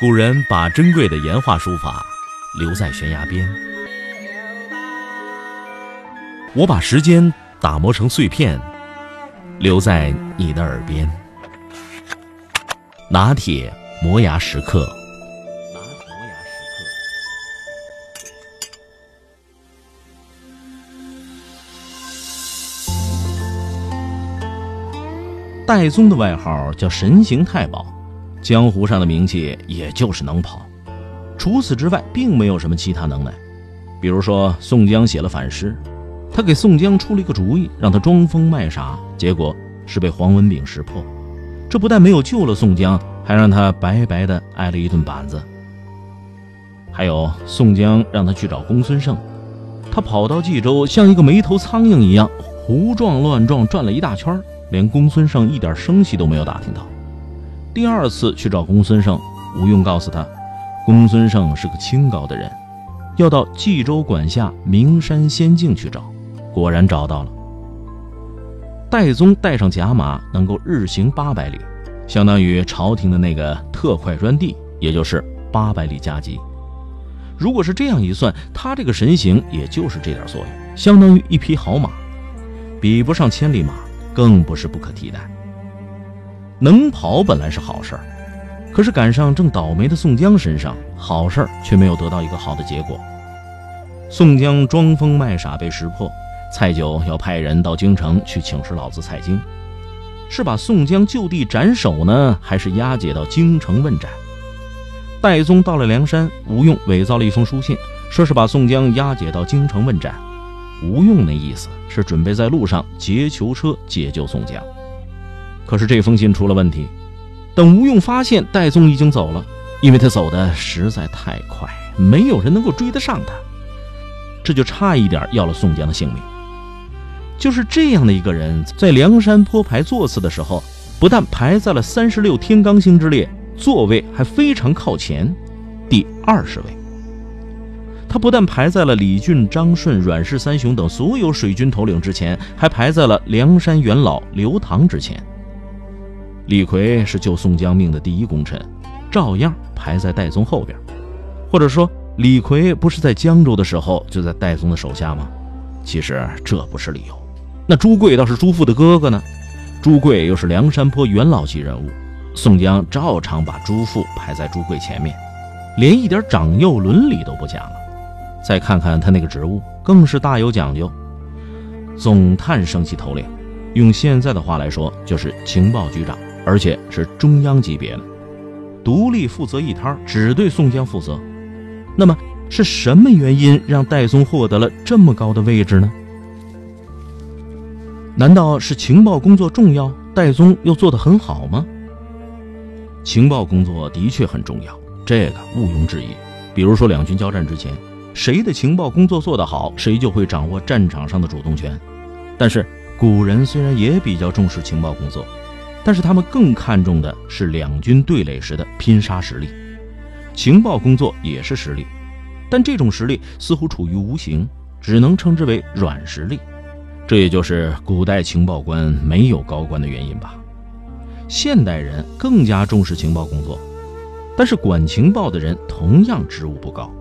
古人把珍贵的岩画书法留在悬崖边，我把时间打磨成碎片，留在你的耳边。拿铁磨牙时刻。戴宗的外号叫神行太保，江湖上的名气也就是能跑。除此之外，并没有什么其他能耐。比如说，宋江写了反诗，他给宋江出了一个主意，让他装疯卖傻，结果是被黄文炳识破。这不但没有救了宋江，还让他白白的挨了一顿板子。还有，宋江让他去找公孙胜，他跑到冀州，像一个没头苍蝇一样胡撞乱撞，转了一大圈连公孙胜一点声息都没有打听到。第二次去找公孙胜，吴用告诉他，公孙胜是个清高的人，要到冀州管辖名山仙境去找。果然找到了。戴宗带上甲马，能够日行八百里，相当于朝廷的那个特快专递，也就是八百里加急。如果是这样一算，他这个神行也就是这点作用，相当于一匹好马，比不上千里马。更不是不可替代。能跑本来是好事儿，可是赶上正倒霉的宋江身上，好事儿却没有得到一个好的结果。宋江装疯卖傻被识破，蔡九要派人到京城去请示老子蔡京，是把宋江就地斩首呢，还是押解到京城问斩？戴宗到了梁山，吴用伪造了一封书信，说是把宋江押解到京城问斩。吴用那意思是准备在路上劫囚车解救宋江，可是这封信出了问题。等吴用发现戴宗已经走了，因为他走的实在太快，没有人能够追得上他，这就差一点要了宋江的性命。就是这样的一个人，在梁山坡排座次的时候，不但排在了三十六天罡星之列，座位还非常靠前，第二十位。他不但排在了李俊、张顺、阮氏三雄等所有水军头领之前，还排在了梁山元老刘唐之前。李逵是救宋江命的第一功臣，照样排在戴宗后边。或者说，李逵不是在江州的时候就在戴宗的手下吗？其实这不是理由。那朱贵倒是朱富的哥哥呢，朱贵又是梁山坡元老级人物，宋江照常把朱富排在朱贵前面，连一点长幼伦理都不讲了。再看看他那个职务，更是大有讲究。总探升级头领，用现在的话来说，就是情报局长，而且是中央级别的，独立负责一摊，只对宋江负责。那么是什么原因让戴宗获得了这么高的位置呢？难道是情报工作重要，戴宗又做得很好吗？情报工作的确很重要，这个毋庸置疑。比如说两军交战之前。谁的情报工作做得好，谁就会掌握战场上的主动权。但是古人虽然也比较重视情报工作，但是他们更看重的是两军对垒时的拼杀实力。情报工作也是实力，但这种实力似乎处于无形，只能称之为软实力。这也就是古代情报官没有高官的原因吧。现代人更加重视情报工作，但是管情报的人同样职务不高。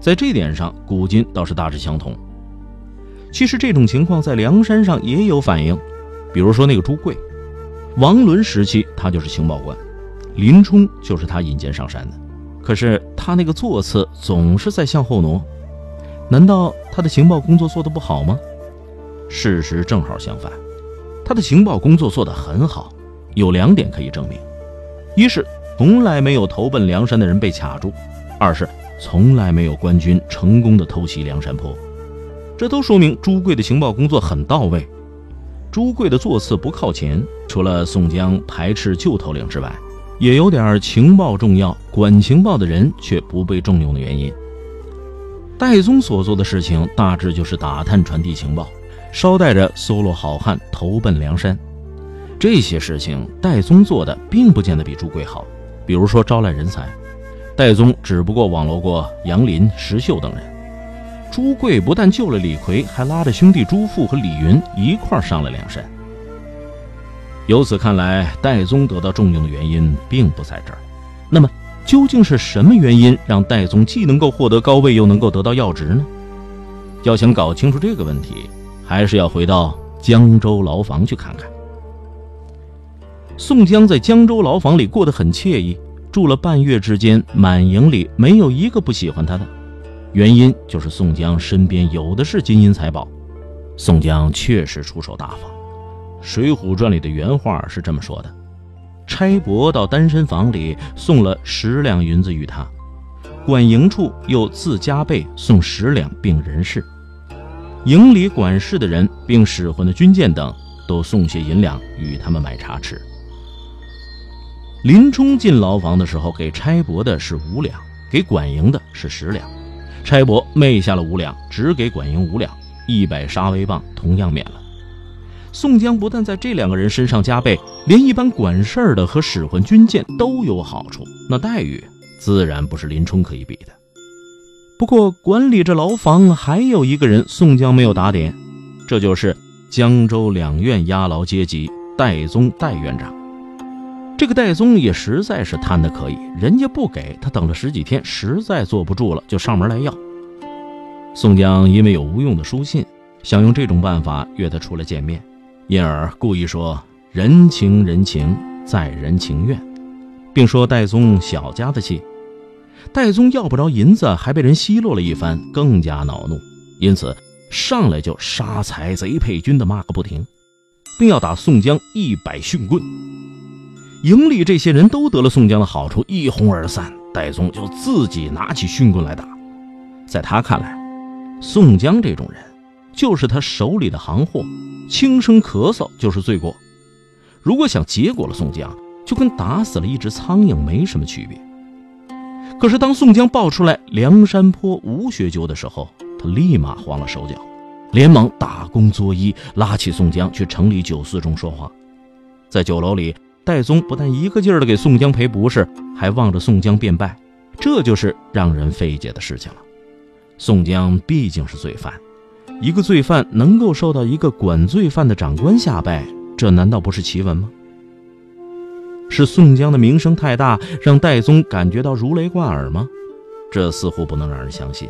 在这点上，古今倒是大致相同。其实这种情况在梁山上也有反映，比如说那个朱贵，王伦时期他就是情报官，林冲就是他引荐上山的。可是他那个座次总是在向后挪，难道他的情报工作做得不好吗？事实正好相反，他的情报工作做得很好，有两点可以证明：一是从来没有投奔梁山的人被卡住；二是。从来没有官军成功的偷袭梁山坡，这都说明朱贵的情报工作很到位。朱贵的座次不靠前，除了宋江排斥旧头领之外，也有点情报重要，管情报的人却不被重用的原因。戴宗所做的事情大致就是打探传递情报，捎带着搜罗好汉投奔梁山。这些事情戴宗做的并不见得比朱贵好，比如说招揽人才。戴宗只不过网罗过杨林、石秀等人，朱贵不但救了李逵，还拉着兄弟朱富和李云一块上了梁山。由此看来，戴宗得到重用的原因并不在这儿。那么，究竟是什么原因让戴宗既能够获得高位，又能够得到要职呢？要想搞清楚这个问题，还是要回到江州牢房去看看。宋江在江州牢房里过得很惬意，住了半月之间，满营里没有一个不喜欢他的。原因就是宋江身边有的是金银财宝。宋江确实出手大方，《水浒传》里的原话是这么说的：差伯到单身房里送了十两银子与他。管营处又自加倍送十两，并人事。营里管事的人，并使唤的军舰等，都送些银两与他们买茶吃。林冲进牢房的时候，给差伯的是五两，给管营的是十两。差伯昧下了五两，只给管营五两，一百杀威棒同样免了。宋江不但在这两个人身上加倍，连一般管事儿的和使唤军舰都有好处，那待遇。自然不是林冲可以比的。不过，管理着牢房还有一个人，宋江没有打点，这就是江州两院押牢阶级戴宗戴院长。这个戴宗也实在是贪得可以，人家不给他，等了十几天，实在坐不住了，就上门来要。宋江因为有吴用的书信，想用这种办法约他出来见面，因而故意说人情人情，在人情愿，并说戴宗小家子气。戴宗要不着银子，还被人奚落了一番，更加恼怒，因此上来就杀财贼配军的骂个不停，并要打宋江一百训棍。营里这些人都得了宋江的好处，一哄而散。戴宗就自己拿起训棍来打。在他看来，宋江这种人就是他手里的行货，轻声咳嗽就是罪过。如果想结果了宋江，就跟打死了一只苍蝇没什么区别。可是，当宋江报出来梁山坡吴学究的时候，他立马慌了手脚，连忙打工作揖，拉起宋江去城里酒肆中说话。在酒楼里，戴宗不但一个劲儿的给宋江赔不是，还望着宋江辩败，这就是让人费解的事情了。宋江毕竟是罪犯，一个罪犯能够受到一个管罪犯的长官下拜，这难道不是奇闻吗？是宋江的名声太大，让戴宗感觉到如雷贯耳吗？这似乎不能让人相信。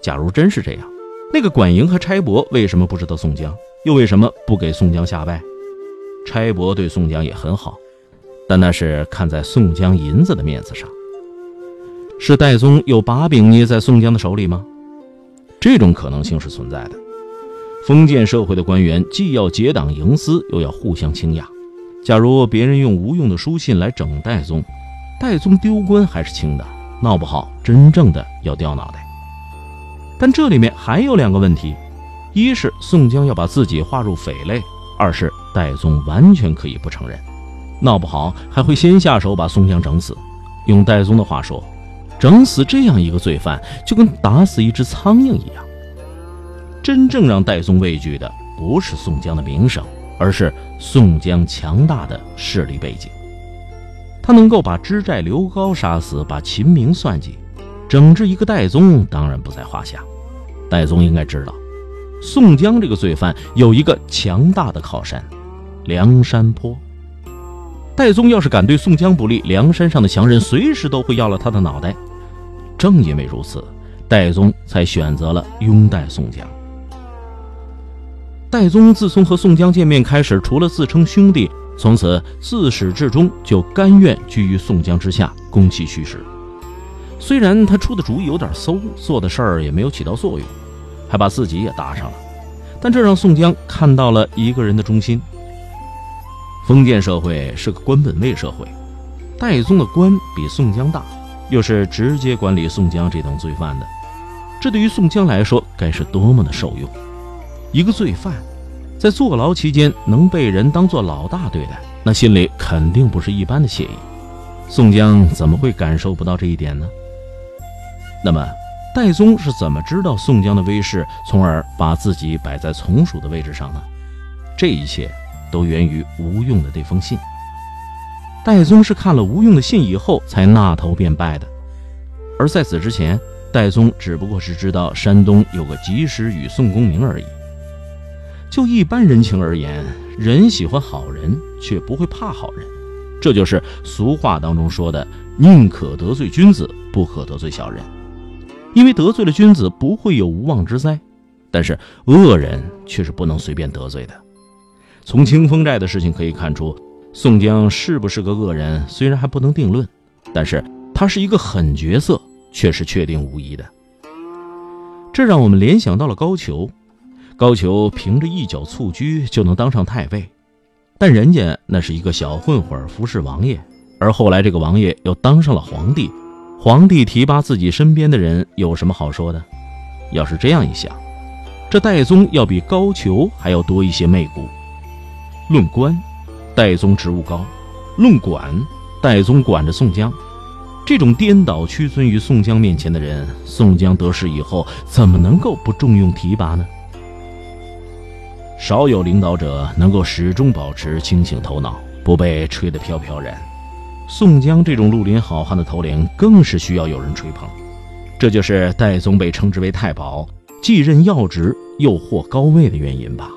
假如真是这样，那个管营和差伯为什么不知道宋江，又为什么不给宋江下拜？差伯对宋江也很好，但那是看在宋江银子的面子上。是戴宗有把柄捏在宋江的手里吗？这种可能性是存在的。封建社会的官员既要结党营私，又要互相倾轧。假如别人用无用的书信来整戴宗，戴宗丢官还是轻的，闹不好真正的要掉脑袋。但这里面还有两个问题：一是宋江要把自己划入匪类；二是戴宗完全可以不承认，闹不好还会先下手把宋江整死。用戴宗的话说，整死这样一个罪犯，就跟打死一只苍蝇一样。真正让戴宗畏惧的，不是宋江的名声。而是宋江强大的势力背景，他能够把知寨刘高杀死，把秦明算计，整治一个戴宗当然不在话下。戴宗应该知道，宋江这个罪犯有一个强大的靠山——梁山坡。戴宗要是敢对宋江不利，梁山上的强人随时都会要了他的脑袋。正因为如此，戴宗才选择了拥戴宋江。戴宗自从和宋江见面开始，除了自称兄弟，从此自始至终就甘愿居于宋江之下，供其虚实。虽然他出的主意有点馊，做的事儿也没有起到作用，还把自己也搭上了，但这让宋江看到了一个人的忠心。封建社会是个官本位社会，戴宗的官比宋江大，又是直接管理宋江这等罪犯的，这对于宋江来说该是多么的受用。一个罪犯，在坐牢期间能被人当做老大对待，那心里肯定不是一般的惬意。宋江怎么会感受不到这一点呢？那么，戴宗是怎么知道宋江的威势，从而把自己摆在从属的位置上呢？这一切都源于吴用的这封信。戴宗是看了吴用的信以后才纳头便拜的，而在此之前，戴宗只不过是知道山东有个及时雨宋公明而已。就一般人情而言，人喜欢好人，却不会怕好人。这就是俗话当中说的“宁可得罪君子，不可得罪小人”。因为得罪了君子不会有无妄之灾，但是恶人却是不能随便得罪的。从清风寨的事情可以看出，宋江是不是个恶人，虽然还不能定论，但是他是一个狠角色，却是确定无疑的。这让我们联想到了高俅，高俅凭着一脚蹴鞠就能当上太尉，但人家那是一个小混混服侍王爷，而后来这个王爷又当上了皇帝。皇帝提拔自己身边的人，有什么好说的？要是这样一想，这戴宗要比高俅还要多一些媚骨。论官，戴宗职务高；论管，戴宗管着宋江。这种颠倒屈尊于宋江面前的人，宋江得势以后，怎么能够不重用提拔呢？少有领导者能够始终保持清醒头脑，不被吹得飘飘然。宋江这种绿林好汉的头领，更是需要有人吹捧。这就是戴宗被称之为太保，既任要职又获高位的原因吧。